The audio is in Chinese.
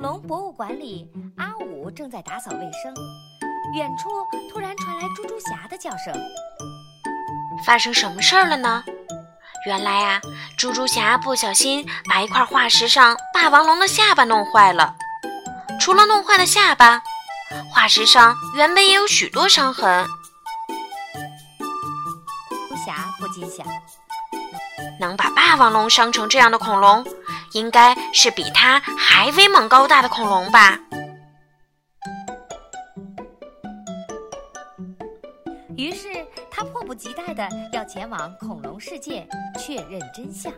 龙博物馆里，阿五正在打扫卫生，远处突然传来猪猪侠的叫声。发生什么事儿了呢？原来啊，猪猪侠不小心把一块化石上霸王龙的下巴弄坏了。除了弄坏了下巴，化石上原本也有许多伤痕。猪侠不禁想：能把霸王龙伤成这样的恐龙。应该是比它还威猛高大的恐龙吧。于是他迫不及待的要前往恐龙世界确认真相。